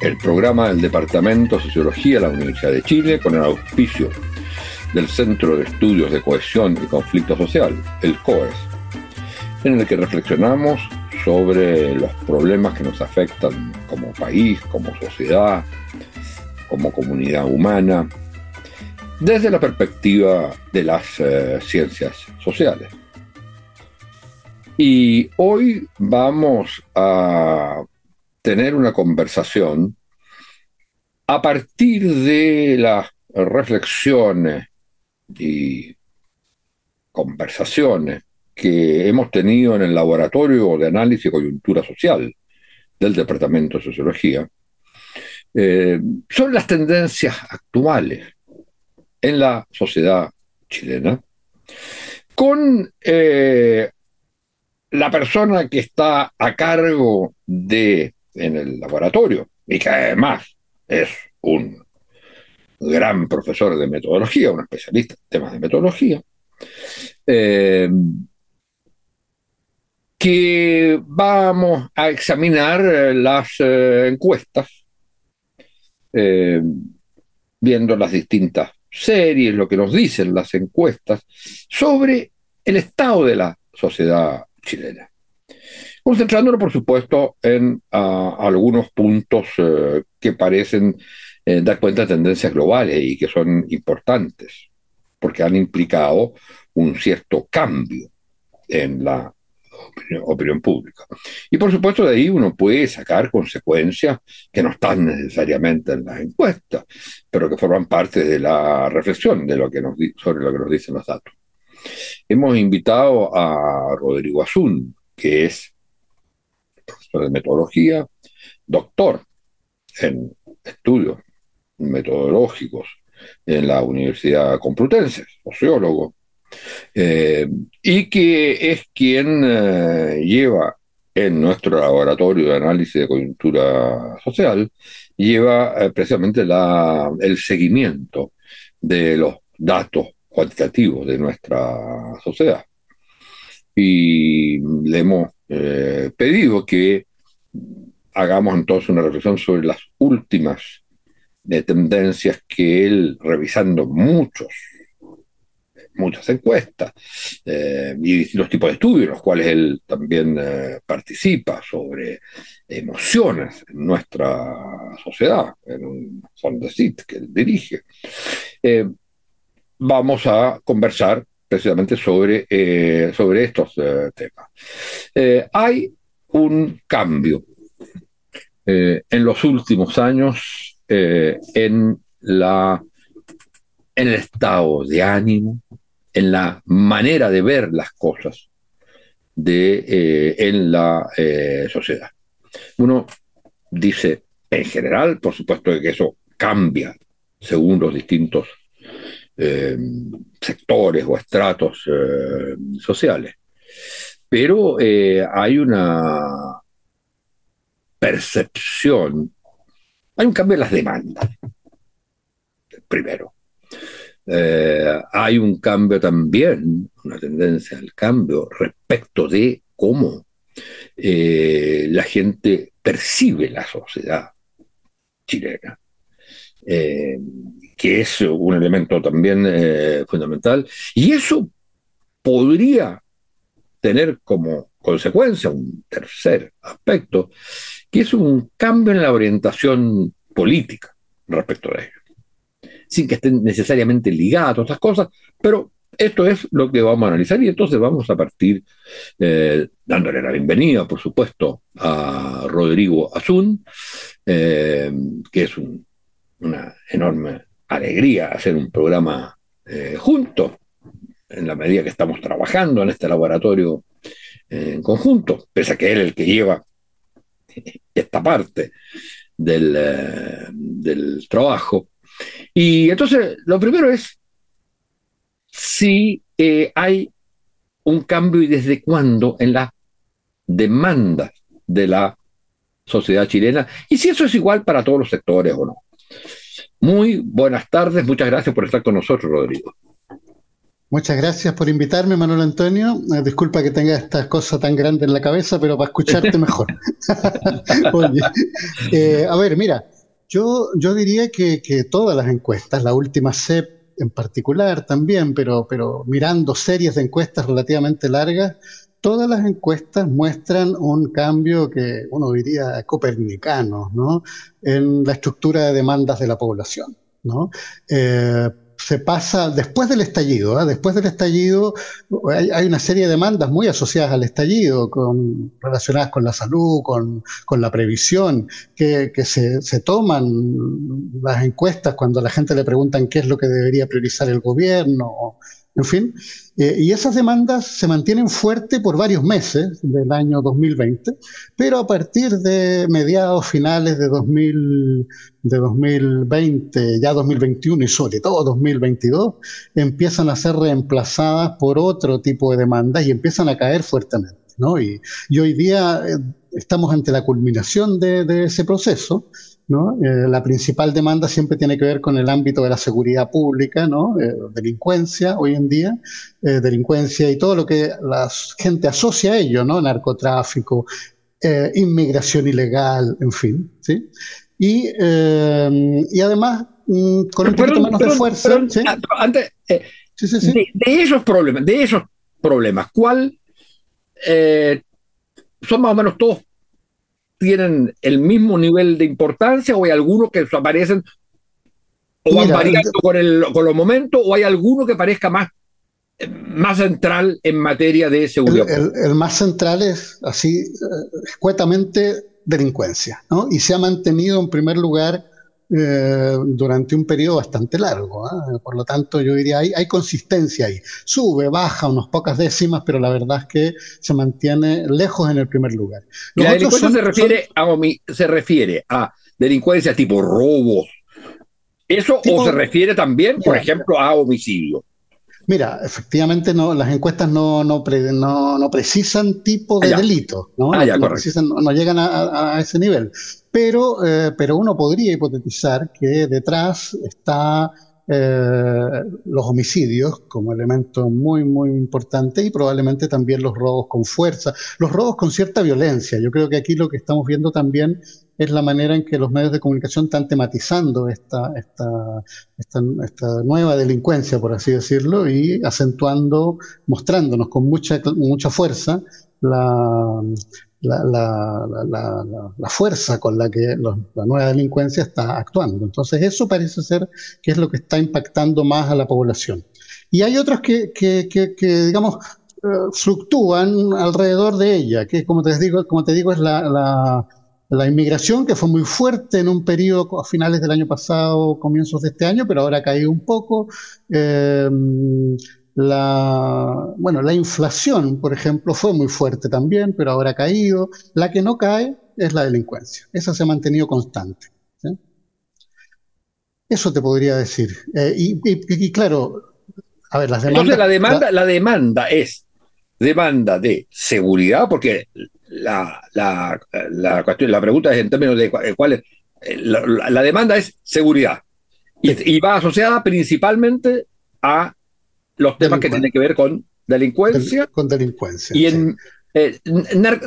el programa del Departamento de Sociología de la Universidad de Chile con el auspicio del Centro de Estudios de Cohesión y Conflicto Social, el COES, en el que reflexionamos sobre los problemas que nos afectan como país, como sociedad, como comunidad humana, desde la perspectiva de las eh, ciencias sociales. Y hoy vamos a tener una conversación a partir de las reflexiones y conversaciones que hemos tenido en el laboratorio de análisis y coyuntura social del Departamento de Sociología, eh, son las tendencias actuales en la sociedad chilena, con eh, la persona que está a cargo de en el laboratorio y que además es un gran profesor de metodología, un especialista en temas de metodología, eh, que vamos a examinar las eh, encuestas, eh, viendo las distintas series, lo que nos dicen las encuestas, sobre el estado de la sociedad chilena concentrándolo, por supuesto, en ah, algunos puntos eh, que parecen eh, dar cuenta de tendencias globales y que son importantes, porque han implicado un cierto cambio en la opinión, pública. Y por supuesto de ahí uno puede sacar consecuencias que no están necesariamente en las encuestas, pero que forman parte de la reflexión de lo que nos, sobre lo que nos dicen los datos. Hemos invitado a Rodrigo Azun, que es de metodología, doctor en estudios metodológicos en la Universidad Complutense, sociólogo, eh, y que es quien eh, lleva en nuestro laboratorio de análisis de coyuntura social, lleva eh, precisamente la, el seguimiento de los datos cuantitativos de nuestra sociedad. Y le hemos eh, pedido que hagamos entonces una reflexión sobre las últimas de tendencias que él, revisando muchos, muchas encuestas eh, y distintos tipos de estudios, en los cuales él también eh, participa sobre emociones en nuestra sociedad, en un fondo que él dirige, vamos a conversar precisamente sobre, eh, sobre estos eh, temas. Eh, hay un cambio en los últimos años en, la, en el estado de ánimo, en la manera de ver las cosas de, en la sociedad. Uno dice, en general, por supuesto que eso cambia según los distintos eh, sectores o estratos eh, sociales. Pero eh, hay una percepción, hay un cambio en las demandas, primero. hay un cambio también, una tendencia al cambio respecto de cómo la gente percibe la sociedad chilena que es un elemento también eh, fundamental. Y eso podría tener como consecuencia un tercer aspecto, que es un cambio en la orientación política respecto a ello. Sin que estén necesariamente ligadas a todas estas cosas, pero esto es lo que vamos a analizar y entonces vamos a partir eh, dándole la bienvenida, por supuesto, a Rodrigo Azun, eh, que es una enorme alegría hacer un programa eh, juntos, en la medida que estamos trabajando en este laboratorio eh, en conjunto, pese a que él es el que lleva esta parte del, eh, del trabajo. Y entonces, lo primero es si eh, hay un cambio y desde cuándo en la demanda de la sociedad chilena y si eso es igual para todos los sectores o no. Muy buenas tardes, muchas gracias por estar con nosotros, Rodrigo. Muchas gracias por invitarme, Manuel Antonio. Eh, disculpa que tenga esta cosa tan grande en la cabeza, pero para escucharte mejor. Oye, eh, a ver, mira, yo, yo diría que, que, todas las encuestas, la última CEP en particular también, pero, pero mirando series de encuestas relativamente largas, todas las encuestas muestran un cambio que uno diría copernicano, ¿no? En la estructura de demandas de la población, ¿no? Eh, se pasa después del estallido. ¿eh? Después del estallido hay, una serie de demandas muy asociadas al estallido, con, relacionadas con la salud, con, con la previsión, que, que se, se, toman las encuestas cuando a la gente le preguntan qué es lo que debería priorizar el gobierno, en fin. Eh, y esas demandas se mantienen fuertes por varios meses del año 2020, pero a partir de mediados finales de, 2000, de 2020, ya 2021 y sobre todo 2022, empiezan a ser reemplazadas por otro tipo de demandas y empiezan a caer fuertemente. ¿no? Y, y hoy día eh, estamos ante la culminación de, de ese proceso eh, la principal demanda siempre tiene que ver con el ámbito de la seguridad pública, ¿no? Eh, delincuencia hoy en día, eh, delincuencia y todo lo que la gente asocia a ello, ¿no? narcotráfico, inmigración ilegal, en fin. ¿sí? Y, y además, mm, con un poquito menos de fuerza. Ah, antes, de, esos problemas, de esos problemas, ¿cuál son más o menos todos tienen el mismo nivel de importancia o hay algunos que aparecen o van variando con, el, con los momentos o hay alguno que parezca más, más central en materia de seguridad? El, más central es así, eh, escuetamente, delincuencia, ¿no? Y se ha mantenido en primer lugar eh, durante un periodo bastante largo. ¿ah? Por lo tanto, yo diría, hay, hay consistencia ahí. Sube, baja unas pocas décimas, pero la verdad es que se mantiene lejos en el primer lugar. la delincuencia se, refiere a, se refiere a delincuencia tipo robos. ¿Eso o se refiere también, por ejemplo, a homicidio? Mira, efectivamente no, las encuestas no, no, no, precisan tipo de ah, delito, ¿no? Ah, no, llegan a, ese nivel. Pero, eh, pero uno podría hipotetizar que detrás está eh, los homicidios como elemento muy, muy importante y probablemente también los robos con fuerza, los robos con cierta violencia. Yo creo que aquí lo que estamos viendo también es la manera en que los medios de comunicación están tematizando esta, esta, esta, nueva delincuencia, por así decirlo, y acentuando, mostrándonos con mucha, mucha fuerza la, la, fuerza con la que la nueva delincuencia está actuando. Entonces eso parece ser que es lo que está impactando más a la población. Y hay otros que, que, que, que digamos, eh, fluctúan alrededor de ella, que como te digo, como te digo es la, la inmigración, que fue muy fuerte en un periodo a finales del año pasado, comienzos de este año, pero ahora ha caído un poco. Eh, la, bueno, la inflación, por ejemplo, fue muy fuerte también, pero ahora ha caído. La que no cae es la delincuencia. Esa se ha mantenido constante. Eso te podría decir. Eh, y, claro, a ver, las demandas. Entonces, la demanda, la demanda es demanda de seguridad, porque la, la, la, cuestión, la pregunta es en términos de eh, cuál es. Eh, la, demanda es seguridad y, va asociada principalmente a los temas que tienen que ver con delincuencia. Con delincuencia. Y en eh,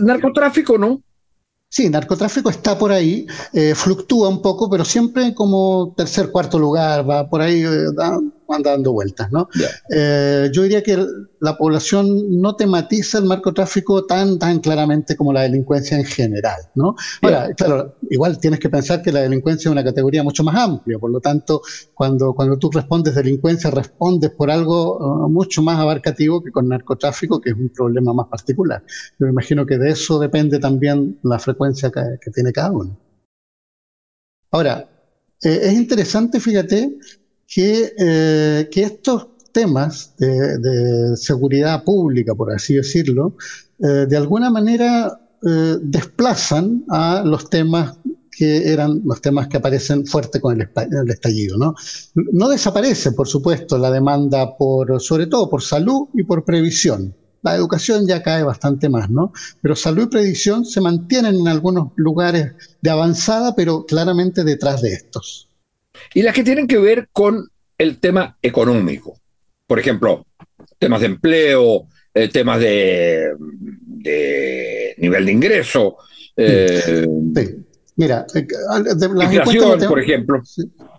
narcotráfico, ¿no? Sí, narcotráfico está por ahí, fluctúa un poco, pero siempre como tercer, cuarto lugar, va por ahí, anda dando vueltas, ¿no? Eh, yo diría que la población no tematiza el narcotráfico tan, tan claramente como la delincuencia en general, ¿no? Ahora, claro, igual tienes que pensar que la delincuencia es una categoría mucho más amplia, por lo tanto, cuando, cuando tú respondes delincuencia, respondes por algo uh, mucho más abarcativo que con narcotráfico, que es un problema más particular. Yo me imagino que de eso depende también la frecuencia que, tiene cada uno. Ahora, eh, es interesante, fíjate, que, eh, que estos temas de, seguridad pública, por así decirlo, eh, de alguna manera eh, desplazan a los temas que eran los temas que aparecen fuerte con el, estallido. ¿no? no desaparece, por supuesto, la demanda por, sobre todo por salud y por previsión. La educación ya cae bastante más, ¿no? Pero salud y previsión se mantienen en algunos lugares de avanzada, pero claramente detrás de estos. Y las que tienen que ver con el tema económico. Por ejemplo, temas de empleo, eh, temas de, nivel de ingreso. Eh, Mira, eh, la inflación, por ejemplo.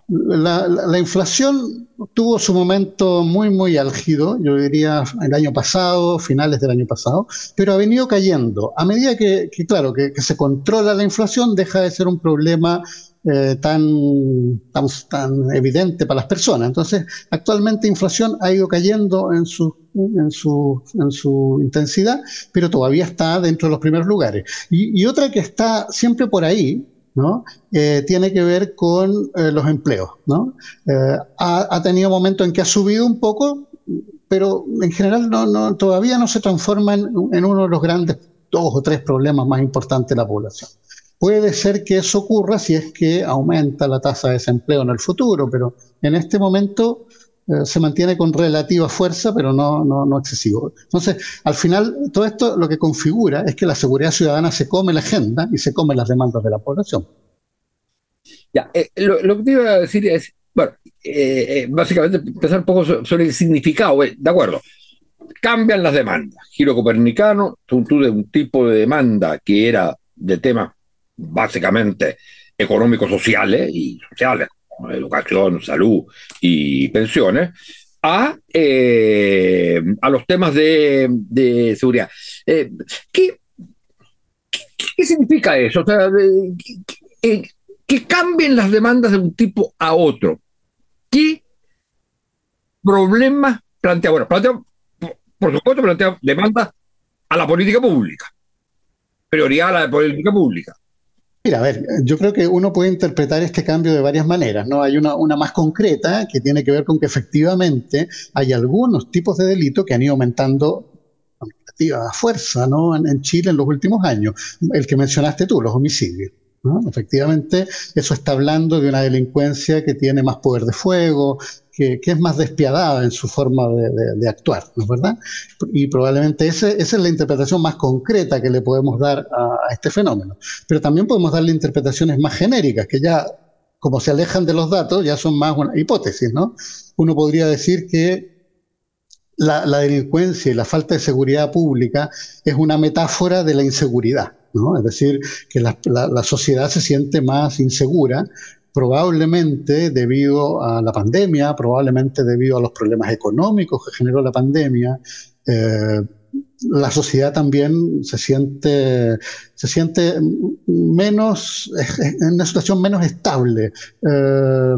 La, inflación tuvo su momento muy, muy álgido, yo diría el año pasado, finales del año pasado, pero ha venido cayendo. A medida que, claro, que, se controla la inflación, deja de ser un problema eh, tan, tan, evidente para las personas. Entonces, actualmente inflación ha ido cayendo en su, en su, en su intensidad, pero todavía está dentro de los primeros lugares. Y, y otra que está siempre por ahí, ¿no? Eh, tiene que ver con eh, los empleos. ¿no? Eh, ha, tenido momentos en que ha subido un poco, pero en general no, no, todavía no se transforma en, en, uno de los grandes dos o tres problemas más importantes de la población. Puede ser que eso ocurra si es que aumenta la tasa de desempleo en el futuro, pero en este momento eh, se mantiene con relativa fuerza, pero no, no, excesivo. Entonces, al final, todo esto lo que configura es que la seguridad ciudadana se come la agenda y se come las demandas de la población. Ya, eh, lo, que te iba a decir es, bueno, eh, básicamente empezar un poco sobre el significado, de acuerdo. Cambian las demandas. Giro copernicano, tú de un tipo de demanda que era de temas básicamente económicos sociales y sociales, educación, salud y pensiones, a, eh, a los temas de, seguridad. Eh, ¿qué, qué, significa eso? O sea, que cambien las demandas de un tipo a otro. ¿Qué problemas plantea? Bueno, plantea, por supuesto, plantea demandas a la política pública, prioridad a la política pública. Mira, a ver, yo creo que uno puede interpretar este cambio de varias maneras, ¿no? Hay una, una más concreta que tiene que ver con que efectivamente hay algunos tipos de delito que han ido aumentando con relativa fuerza, ¿no? En, en Chile en los últimos años. El que mencionaste tú, los homicidios. Efectivamente, eso está hablando de una delincuencia que tiene más poder de fuego, que, es más despiadada en su forma de, actuar, ¿no es verdad? Y probablemente esa es la interpretación más concreta que le podemos dar a, este fenómeno. Pero también podemos darle interpretaciones más genéricas, que ya, como se alejan de los datos, ya son más una hipótesis, ¿no? Uno podría decir que la, delincuencia y la falta de seguridad pública es una metáfora de la inseguridad. ¿no? Es decir, que la, la, sociedad se siente más insegura probablemente debido a la pandemia, probablemente debido a los problemas económicos que generó la pandemia, eh, la sociedad también se siente, se siente menos, en una situación menos estable. Eh,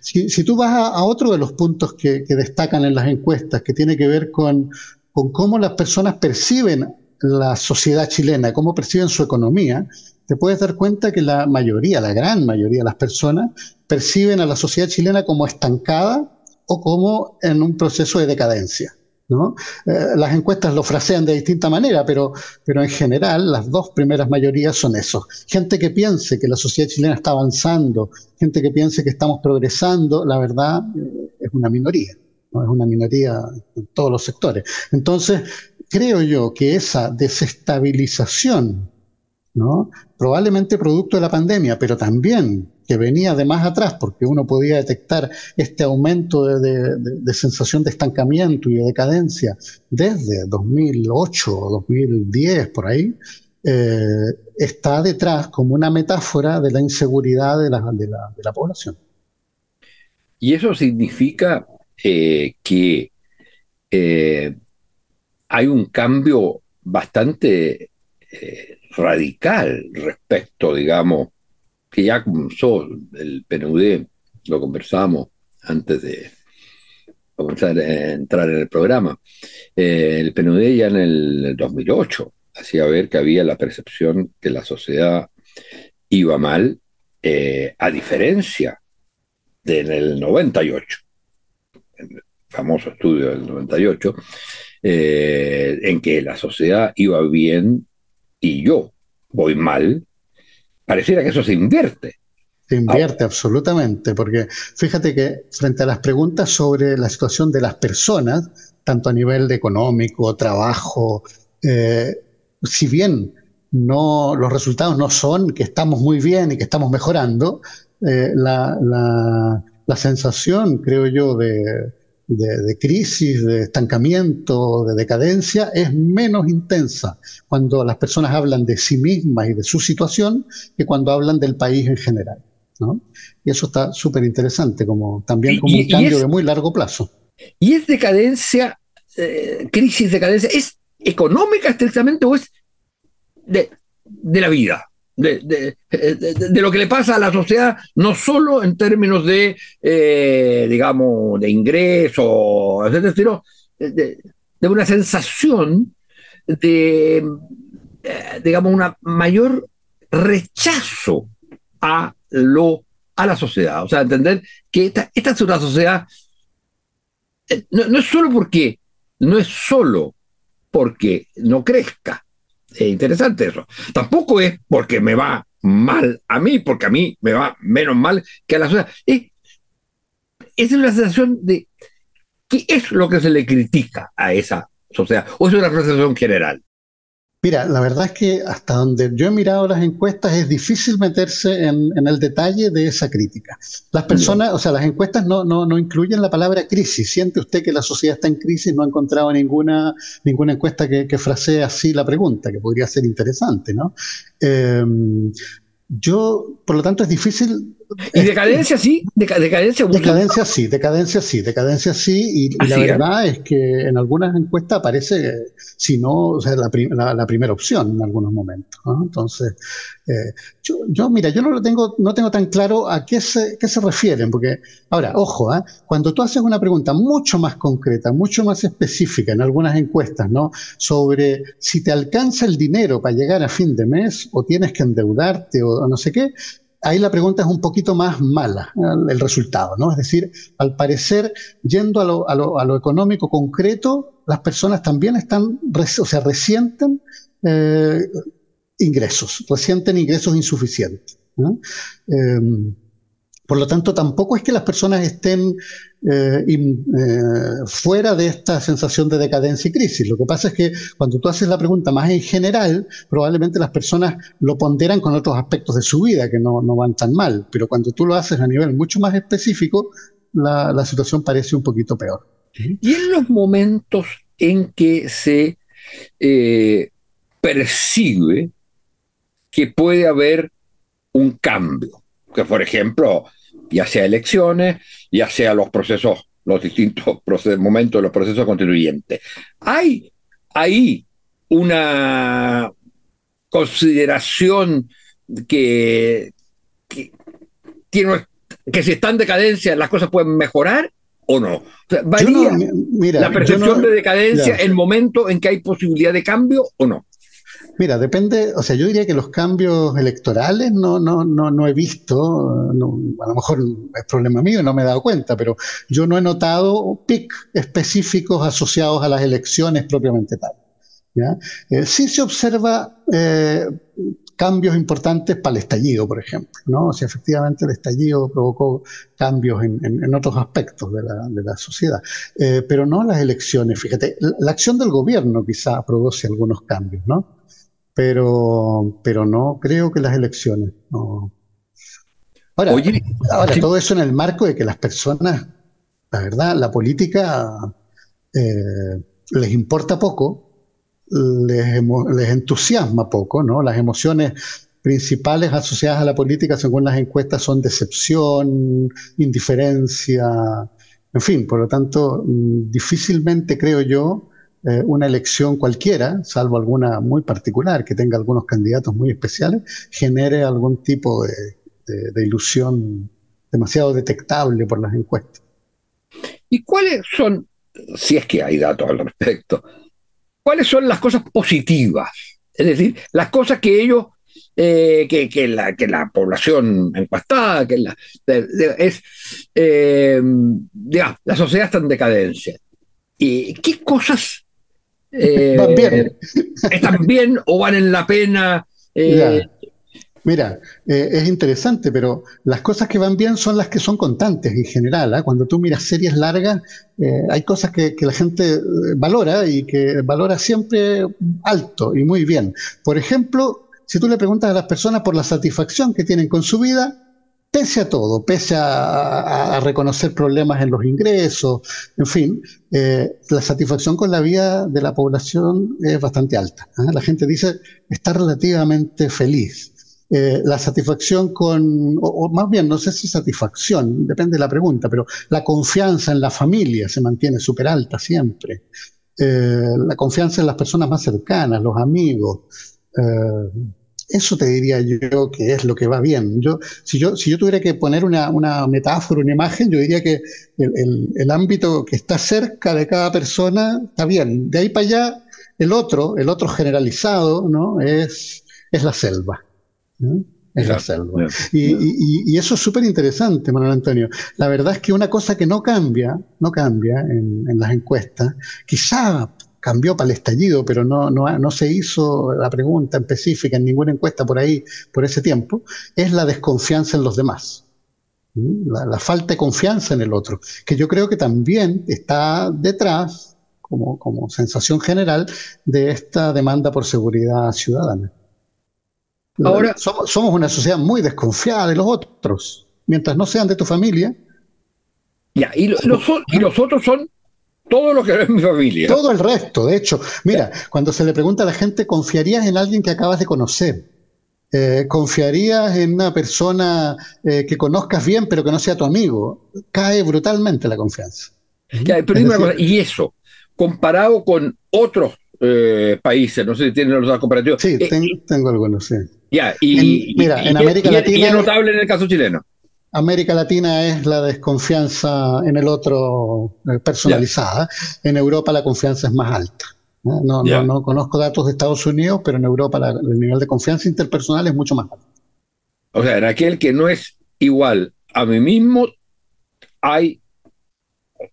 si, tú vas a, otro de los puntos que, destacan en las encuestas, que tiene que ver con, con cómo las personas perciben la sociedad chilena, cómo perciben su economía, te puedes dar cuenta que la mayoría, la gran mayoría de las personas perciben a la sociedad chilena como estancada o como en un proceso de decadencia. ¿no? Eh, las encuestas lo frasean de distinta manera, pero, pero en general las dos primeras mayorías son eso. Gente que piense que la sociedad chilena está avanzando, gente que piense que estamos progresando, la verdad eh, es una minoría, ¿no? es una minoría en todos los sectores. Entonces, creo yo que esa desestabilización ¿no? Probablemente producto de la pandemia, pero también que venía de más atrás, porque uno podía detectar este aumento de, sensación de estancamiento y de decadencia desde 2008 o 2010, por ahí, eh, está detrás como una metáfora de la inseguridad de la, la población. Y eso significa eh, que eh, hay un cambio bastante radical respecto, digamos, que ya comenzó el PNUD, lo conversamos antes de comenzar a entrar en el programa. Eh, el PNUD ya en el 2008 hacía ver que había la percepción que la sociedad iba mal, eh, a diferencia del 98, el famoso estudio del 98, eh, en que la sociedad iba bien y yo voy mal, pareciera que eso se invierte. Se invierte absolutamente, porque fíjate que frente a las preguntas sobre la situación de las personas, tanto a nivel económico, trabajo, eh, si bien no, los resultados no son que estamos muy bien y que estamos mejorando, eh, la, la, sensación, creo yo, de, de, crisis, de estancamiento, de decadencia, es menos intensa cuando las personas hablan de sí mismas y de su situación que cuando hablan del país en general. Y eso está súper interesante, como, también como un cambio de muy largo plazo. ¿Y es decadencia, eh, crisis, decadencia, es económica estrictamente o es de, la vida? De, lo que le pasa a la sociedad, no solo en términos de, eh, digamos, de ingreso, etcétera, sino de, una sensación de, eh, digamos, una mayor rechazo a lo, a la sociedad. O sea, entender que esta, esta es una sociedad, eh, no, es solo porque, no es solo porque no crezca. Es interesante eso. Tampoco es porque me va mal a mí, porque a mí me va menos mal que a la sociedad. Es, es una sensación de qué es lo que se le critica a esa sociedad, o es una sensación general. Mira, la verdad es que hasta donde yo he mirado las encuestas es difícil meterse en, el detalle de esa crítica. Las personas, o sea, las encuestas no, no, no, incluyen la palabra crisis. ¿Siente usted que la sociedad está en crisis? No ha encontrado ninguna, ninguna encuesta que, que frasee así la pregunta, que podría ser interesante, ¿no? Eh, yo, por lo tanto, es difícil ¿Y decadencia sí? ¿Decadencia, decadencia sí, decadencia sí, decadencia sí. Y, la verdad es que en algunas encuestas aparece, si no, o sea, la, la, primera opción en algunos momentos. Entonces, eh, yo, yo, mira, yo no lo tengo, no tengo tan claro a qué se, qué se refieren, porque, ahora, ojo, ¿eh? cuando tú haces una pregunta mucho más concreta, mucho más específica en algunas encuestas, ¿no? Sobre si te alcanza el dinero para llegar a fin de mes o tienes que endeudarte o no sé qué, ahí la pregunta es un poquito más mala, el resultado, ¿no? Es decir, al parecer, yendo a lo, a lo, a lo económico concreto, las personas también están, o sea, resienten eh, ingresos, resienten ingresos insuficientes. Eh, por lo tanto, tampoco es que las personas estén eh, eh, fuera de esta sensación de decadencia y crisis. Lo que pasa es que cuando tú haces la pregunta más en general, probablemente las personas lo ponderan con otros aspectos de su vida que no, van tan mal. Pero cuando tú lo haces a nivel mucho más específico, la, situación parece un poquito peor. Y en los momentos en que se eh, percibe que puede haber un cambio, que por ejemplo ya sea elecciones, ya sea los procesos, los distintos momentos de los procesos constituyentes. Hay ahí una consideración que, que, que si está en decadencia las cosas pueden mejorar o no. varía la percepción de decadencia en el momento en que hay posibilidad de cambio o no. Mira, depende, o sea, yo diría que los cambios electorales no, no, no, no he visto, a lo mejor es problema mío, no me he dado cuenta, pero yo no he notado PIC específicos asociados a las elecciones propiamente tal. Eh, sí se observa eh, cambios importantes para el estallido, por ejemplo, ¿no? O efectivamente el estallido provocó cambios en, en, otros aspectos de la, de la sociedad, eh, pero no las elecciones, fíjate, la, la acción del gobierno quizá produce algunos cambios, ¿no? Pero, pero no creo que las elecciones. No. Ahora, ahora todo eso en el marco de que las personas, la verdad, la política eh, les importa poco, les, les, entusiasma poco, ¿no? Las emociones principales asociadas a la política, según las encuestas, son decepción, indiferencia, en fin, por lo tanto, mm, difícilmente creo yo eh, una elección cualquiera, salvo alguna muy particular, que tenga algunos candidatos muy especiales, genere algún tipo de, ilusión demasiado detectable por las encuestas. ¿Y cuáles son, si es que hay datos al respecto, cuáles son las cosas positivas? Es decir, las cosas que ellos, eh, que, la, que la población encuestada, que la, es, eh, la sociedad está en decadencia. ¿Y qué cosas eh, ¿Van bien? ¿Están bien o valen la pena? Eh, Mira, eh, es interesante, pero las cosas que van bien son las que son constantes en general. ¿ah? Cuando tú miras series largas, eh, hay cosas que, la gente valora y que valora siempre alto y muy bien. Por ejemplo, si tú le preguntas a las personas por la satisfacción que tienen con su vida, pese a todo, pese a, reconocer problemas en los ingresos, en fin, la satisfacción con la vida de la población es bastante alta. ¿ah? La gente dice está relativamente feliz. Eh, la satisfacción con, o, más bien, no sé si satisfacción, depende de la pregunta, pero la confianza en la familia se mantiene súper alta siempre. Eh, la confianza en las personas más cercanas, los amigos. Eso te diría yo que es lo que va bien. Yo, si, yo, si yo tuviera que poner una, una metáfora, una imagen, yo diría que el, el, el, ámbito que está cerca de cada persona está bien. De ahí para allá, el otro, el otro generalizado, ¿no? Es, es la selva. Es la selva. Y, eso es súper interesante, Manuel Antonio. La verdad es que una cosa que no cambia, no cambia en, las encuestas, quizá cambió para el estallido, pero no, no, se hizo la pregunta específica en ninguna encuesta por ahí, por ese tiempo, es la desconfianza en los demás. La, la, falta de confianza en el otro, que yo creo que también está detrás, como, como sensación general, de esta demanda por seguridad ciudadana. Ahora, somos, una sociedad muy desconfiada de los otros. Mientras no sean de tu familia. Ya, y, los, y los otros son todo lo que no es mi familia. Todo el resto, de hecho. Mira, cuando se le pregunta a la gente, ¿confiarías en alguien que acabas de conocer? Eh, ¿Confiarías en una persona eh, que conozcas bien pero que no sea tu amigo? Cae brutalmente la confianza. y eso, comparado con otros eh, países, no sé si tienen los datos comparativos. Sí, tengo algunos, sí. Ya, y, mira, en América Latina. es notable en el caso chileno. América Latina es la desconfianza en el otro eh, personalizada. En Europa la confianza es más alta. No, no, conozco datos de Estados Unidos, pero en Europa el nivel de confianza interpersonal es mucho más alto. O sea, en aquel que no es igual a mí mismo, hay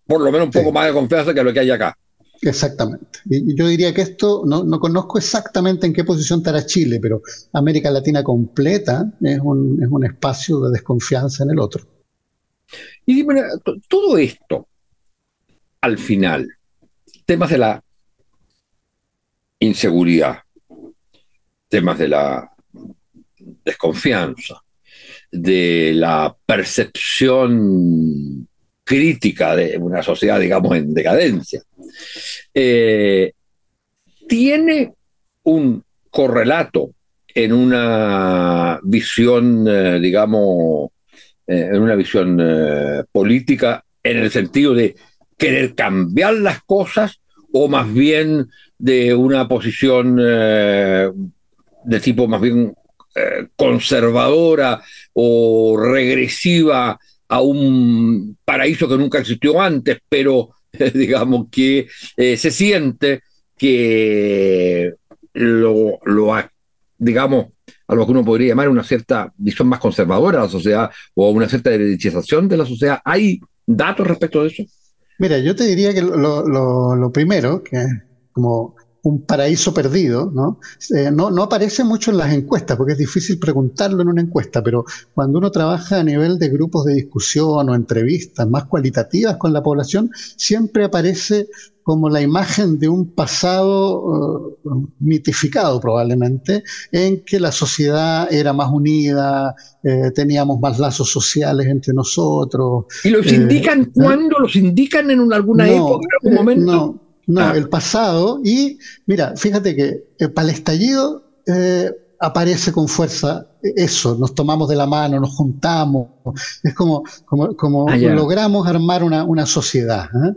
por lo menos un poco más de confianza que lo que hay acá. Exactamente. Y yo diría que esto, no, no, conozco exactamente en qué posición estará Chile, pero América Latina completa es un, es un espacio de desconfianza en el otro. Y dime, todo esto, al final, temas de la inseguridad, temas de la desconfianza, de la percepción crítica de una sociedad, digamos, en decadencia, eh, tiene un correlato en una visión, eh, digamos, eh, en una visión política en el sentido de querer cambiar las cosas o más bien de una posición de tipo más bien conservadora o regresiva a un paraíso que nunca existió antes, pero digamos que eh, se siente que lo, lo, digamos, a lo que uno podría llamar una cierta visión más conservadora de la sociedad o una cierta derechización de la sociedad. ¿Hay datos respecto de eso? Mira, yo te diría que lo, lo primero, que como un paraíso perdido, ¿no? Eh, ¿no? ¿no? aparece mucho en las encuestas, porque es difícil preguntarlo en una encuesta, pero cuando uno trabaja a nivel de grupos de discusión o entrevistas más cualitativas con la población, siempre aparece como la imagen de un pasado eh, mitificado probablemente, en que la sociedad era más unida, eh, teníamos más lazos sociales entre nosotros. ¿Y los indican cuándo? ¿Los indican en alguna época, en algún momento? No, no, ah. el pasado. Y mira, fíjate que eh, para el estallido eh, aparece con fuerza eso, nos tomamos de la mano, nos juntamos, es como, como, como ah, logramos armar una, una sociedad. ¿eh?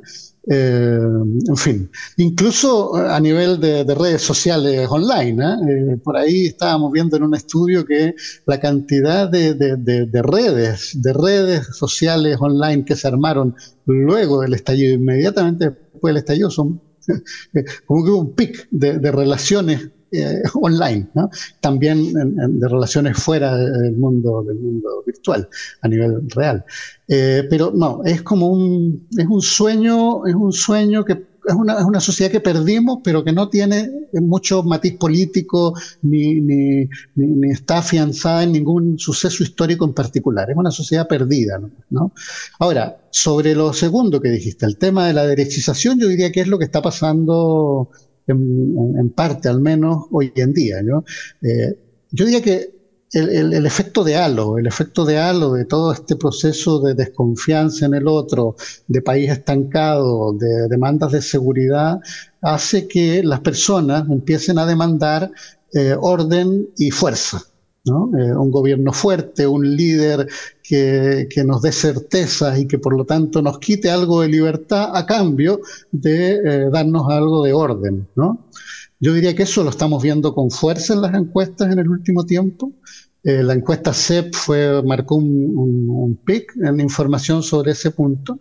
En fin, incluso a nivel de, redes sociales online, por ahí estábamos viendo en un estudio que la cantidad de, de, redes, de redes sociales online que se armaron luego del estallido, inmediatamente después del estallido son como que un pic de, relaciones eh, online, también de relaciones fuera del mundo, del mundo virtual, a nivel real. Eh, pero no, es como un, es un sueño, es un sueño que es una, es una sociedad que perdimos, pero que no tiene mucho matiz político ni, ni, ni, está afianzada en ningún suceso histórico en particular. Es una sociedad perdida. ¿no? Ahora, sobre lo segundo que dijiste, el tema de la derechización, yo diría que es lo que está pasando en, parte, al menos hoy en día. ¿no? Eh, yo diría que el, efecto de halo, el efecto de halo de todo este proceso de desconfianza en el otro, de país estancado, de demandas de seguridad, hace que las personas empiecen a demandar eh, orden y fuerza. ¿No? Eh, un gobierno fuerte, un líder que, que, nos dé certezas y que por lo tanto nos quite algo de libertad a cambio de eh, darnos algo de orden. ¿no? Yo diría que eso lo estamos viendo con fuerza en las encuestas en el último tiempo. Eh, la encuesta CEP fue, marcó un, un, pic en información sobre ese punto.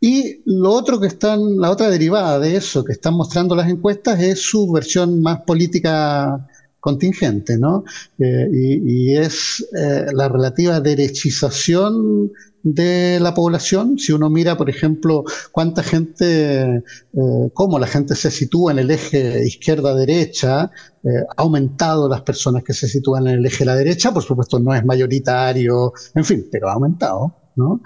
Y lo otro que están, la otra derivada de eso que están mostrando las encuestas es su versión más política contingente, ¿no? Eh, y, es eh, la relativa derechización de la población. Si uno mira, por ejemplo, cuánta gente, eh, cómo la gente se sitúa en el eje izquierda-derecha, ha aumentado las personas que se sitúan en el eje de la derecha, por supuesto no es mayoritario, en fin, pero ha aumentado, ¿no?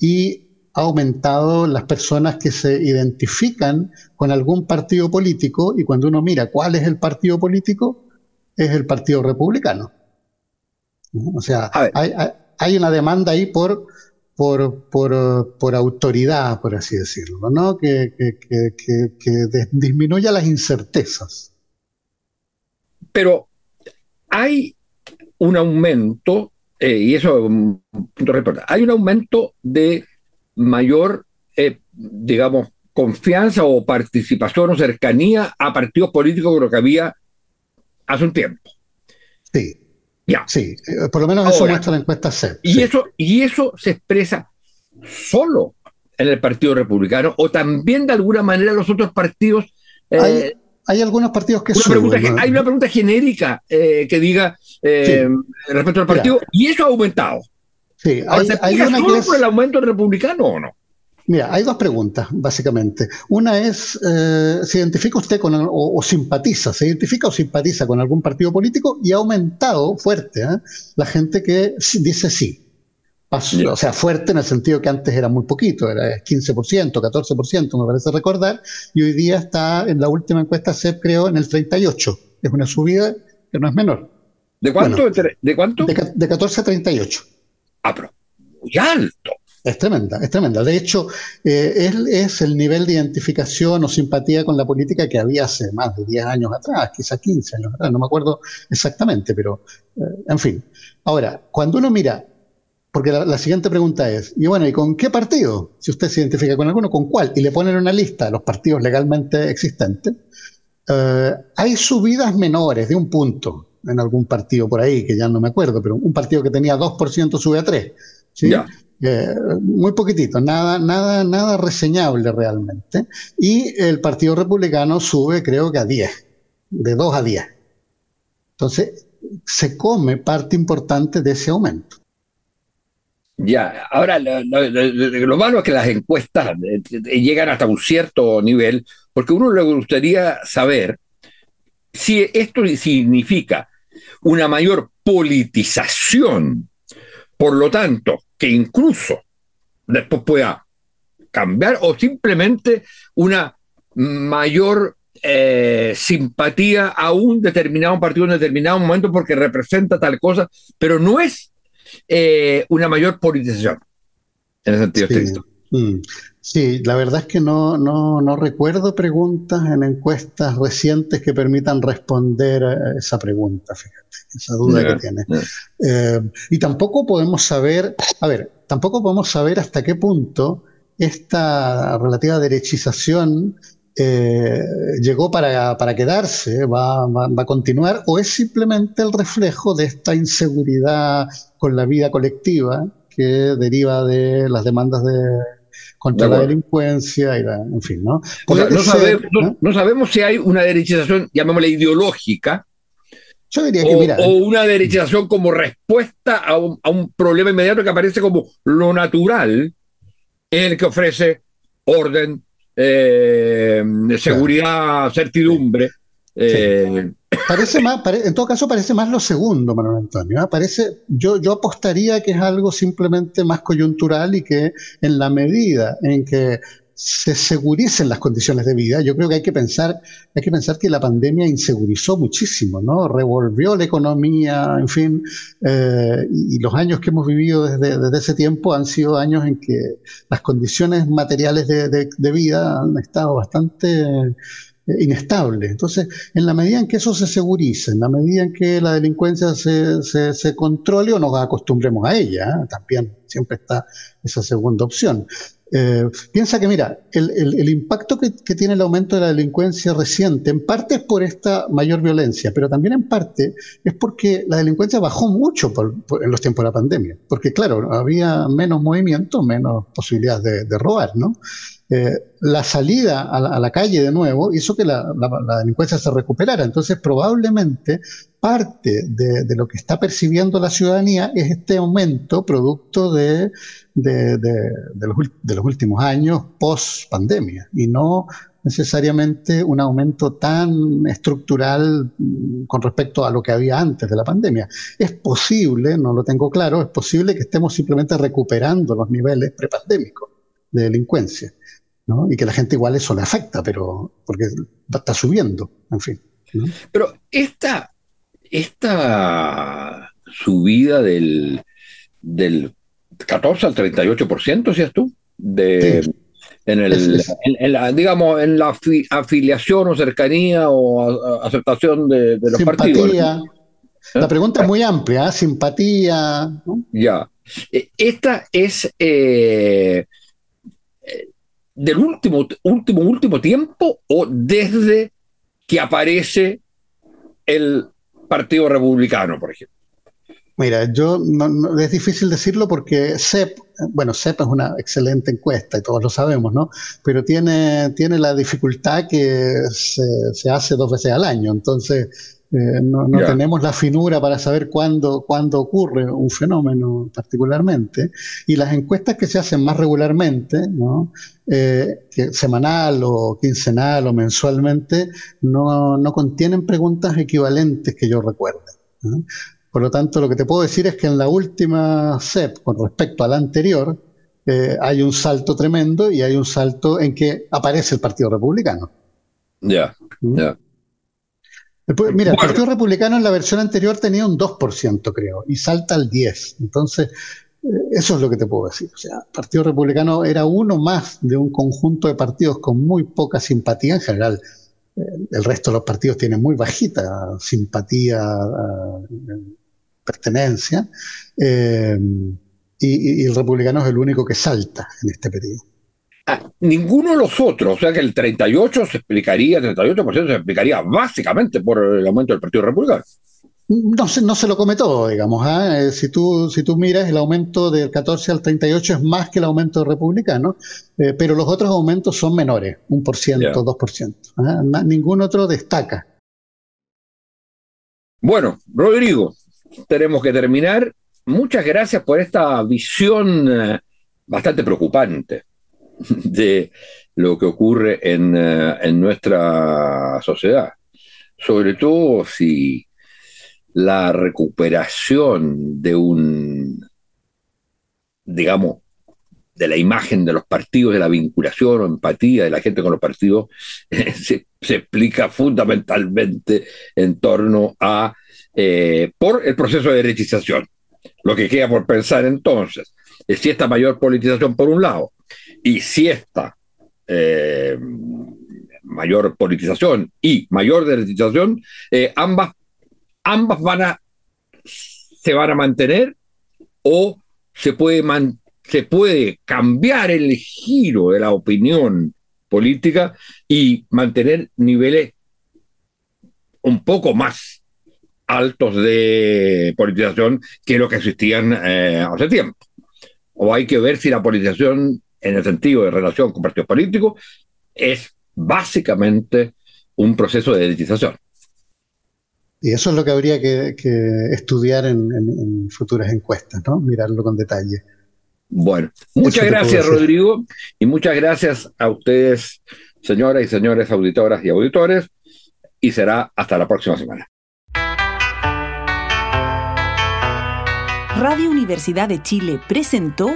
Y ha aumentado las personas que se identifican con algún partido político y cuando uno mira cuál es el partido político, es el Partido Republicano. O sea, hay, hay una demanda ahí por, por, por, autoridad, por así decirlo, ¿no? que, disminuya las incertezas. Pero hay un aumento, eh, y eso es un punto de hay un aumento de mayor, eh, digamos, confianza o participación o cercanía a partidos políticos que lo que había hace un tiempo. Sí. Sí, eh, por lo menos eso muestra la encuesta CEP. Y, eso, y eso se expresa solo en el Partido Republicano o también de alguna manera los otros partidos. Eh, hay, algunos partidos que suben, Hay una pregunta genérica eh, que diga respecto al partido y eso ha aumentado. Sí, hay, hay una solo por el aumento republicano o no? Mira, hay dos preguntas, básicamente. Una es, eh, ¿se identifica usted con, o, simpatiza, se identifica o simpatiza con algún partido político? Y ha aumentado fuerte ¿eh? la gente que dice sí. O sea, fuerte en el sentido que antes era muy poquito, era 15%, 14%, me parece recordar, y hoy día está en la última encuesta CEP, creo, en el 38%. Es una subida que no es menor. ¿De cuánto? ¿De cuánto? De, de 14 a 38. Pero muy alto. Es tremenda, es tremenda. De hecho, eh, es, el nivel de identificación o simpatía con la política que había hace más de 10 años atrás, quizá 15 años atrás, no me acuerdo exactamente, pero eh, en fin. Ahora, cuando uno mira, porque la, siguiente pregunta es, y bueno, ¿y con qué partido? Si usted se identifica con alguno, ¿con cuál? Y le ponen una lista de los partidos legalmente existentes, eh, hay subidas menores de un punto en algún partido por ahí, que ya no me acuerdo, pero un partido que tenía 2% sube a 3%. ¿sí? Eh, muy poquitito, nada, nada, nada reseñable realmente. Y el Partido Republicano sube, creo que a 10, de 2 a 10. Entonces, se come parte importante de ese aumento. Ya, ahora lo, malo es que las encuestas eh, llegan hasta un cierto nivel, porque uno le gustaría saber si esto significa una mayor politización, por lo tanto, que incluso después pueda cambiar o simplemente una mayor eh, simpatía a un determinado partido en determinado momento porque representa tal cosa, pero no es eh, una mayor politización. En el sentido estricto. Mm. Sí, la verdad es que no, no, no, recuerdo preguntas en encuestas recientes que permitan responder a esa pregunta, fíjate, esa duda que tiene. Eh, y tampoco podemos saber, a ver, tampoco podemos saber hasta qué punto esta relativa derechización eh, llegó para, para quedarse, va, va, va, a continuar, o es simplemente el reflejo de esta inseguridad con la vida colectiva que deriva de las demandas de contra la delincuencia y en fin, ¿no? no, sabemos, si hay una derechización, llamémosla ideológica, yo diría que, o, mira, o una derechización como respuesta a un, a un, problema inmediato que aparece como lo natural, el que ofrece orden, eh, seguridad, certidumbre. Eh, parece más, en todo caso parece más lo segundo, Manuel Antonio. ¿eh? Parece, yo, yo apostaría que es algo simplemente más coyuntural y que en la medida en que se seguricen las condiciones de vida. Yo creo que hay que pensar, hay que pensar que la pandemia insegurizó muchísimo, ¿no? Revolvió la economía, en fin, eh, y, los años que hemos vivido desde, desde, ese tiempo han sido años en que las condiciones materiales de, de, vida han estado bastante inestables. Entonces, en la medida en que eso se segurice, en la medida en que la delincuencia se, se, controle o nos acostumbremos a ella, ¿eh? también siempre está esa segunda opción. Eh, piensa que, mira, el, impacto que, tiene el aumento de la delincuencia reciente, en parte es por esta mayor violencia, pero también en parte es porque la delincuencia bajó mucho en los tiempos de la pandemia. Porque, claro, había menos movimiento, menos posibilidades de, de robar, ¿no? Eh, la salida a la, calle de nuevo hizo que la, delincuencia se recuperara. Entonces, probablemente parte de, lo que está percibiendo la ciudadanía es este aumento producto de, los, últimos años post pandemia y no necesariamente un aumento tan estructural mm, con respecto a lo que había antes de la pandemia. Es posible, no lo tengo claro, es posible que estemos simplemente recuperando los niveles prepandémicos de delincuencia. Y que la gente igual eso le afecta, pero porque está subiendo, en fin. Pero esta, esta subida del, del 14 al 38%, decías tú, de, en, el, la, digamos, en la afiliación o cercanía o aceptación de, los partidos. La ¿Eh? pregunta es muy amplia, ¿eh? simpatía. Ya. E, esta es eh, del último, último, último tiempo o desde que aparece el Partido Republicano, por ejemplo? Mira, yo no, es difícil decirlo porque CEP, bueno, CEP es una excelente encuesta y todos lo sabemos, ¿no? Pero tiene, tiene la dificultad que se, se hace dos veces al año. Entonces, eh, no, tenemos la finura para saber cuándo, cuándo ocurre un fenómeno particularmente. Y las encuestas que se hacen más regularmente, ¿no? Eh, semanal o quincenal o mensualmente, no, no, contienen preguntas equivalentes que yo recuerde. Por lo tanto, lo que te puedo decir es que en la última CEP, con respecto a la anterior, eh, hay un salto tremendo y hay un salto en que aparece el Partido Republicano. Ya, ya mira, el Partido Republicano en la versión anterior tenía un 2%, creo, y salta al 10%. Entonces, eh, eso es lo que te puedo decir. O sea, el Partido Republicano era uno más de un conjunto de partidos con muy poca simpatía en general. Eh, el resto de los partidos tienen muy bajita simpatía, eh, pertenencia, y el republicano es el único que salta en este periodo ninguno de los otros, o sea que el 38 se explicaría, 38% se explicaría básicamente por el aumento del Partido Republicano. No se, no se lo come todo, digamos. ¿ah? Eh, si, tú, si tú miras, el aumento del 14 al 38 es más que el aumento republicano, eh, pero los otros aumentos son menores, un por ciento, dos por ciento. ¿ah? Ningún otro destaca. Bueno, Rodrigo, tenemos que terminar. Muchas gracias por esta visión eh, bastante preocupante de lo que ocurre en, eh, en nuestra sociedad. Sobre todo si la recuperación de un, digamos, de la imagen de los partidos, de la vinculación o empatía de la gente con los partidos, se, explica fundamentalmente en torno a, eh, por el proceso de derechización. Lo que queda por pensar entonces es si esta mayor politización por un lado y si esta eh, mayor politización y mayor derechización, eh, ambas, ambas van a, se van a mantener o se puede, se puede cambiar el giro de la opinión política y mantener niveles un poco más altos de politización que lo que existían eh, hace tiempo. O hay que ver si la politización en el sentido de relación con partidos políticos, es básicamente un proceso de elitización. Y eso es lo que habría que, estudiar en, futuras encuestas, ¿no? Mirarlo con detalle. Bueno, muchas gracias Rodrigo y muchas gracias a ustedes, señoras y señores auditoras y auditores, y será hasta la próxima semana. Radio Universidad de Chile presentó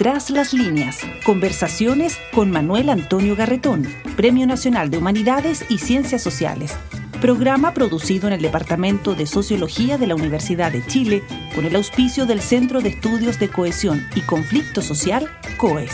Tras las líneas, conversaciones con Manuel Antonio Garretón, Premio Nacional de Humanidades y Ciencias Sociales. Programa producido en el Departamento de Sociología de la Universidad de Chile con el auspicio del Centro de Estudios de Cohesión y Conflicto Social, COES.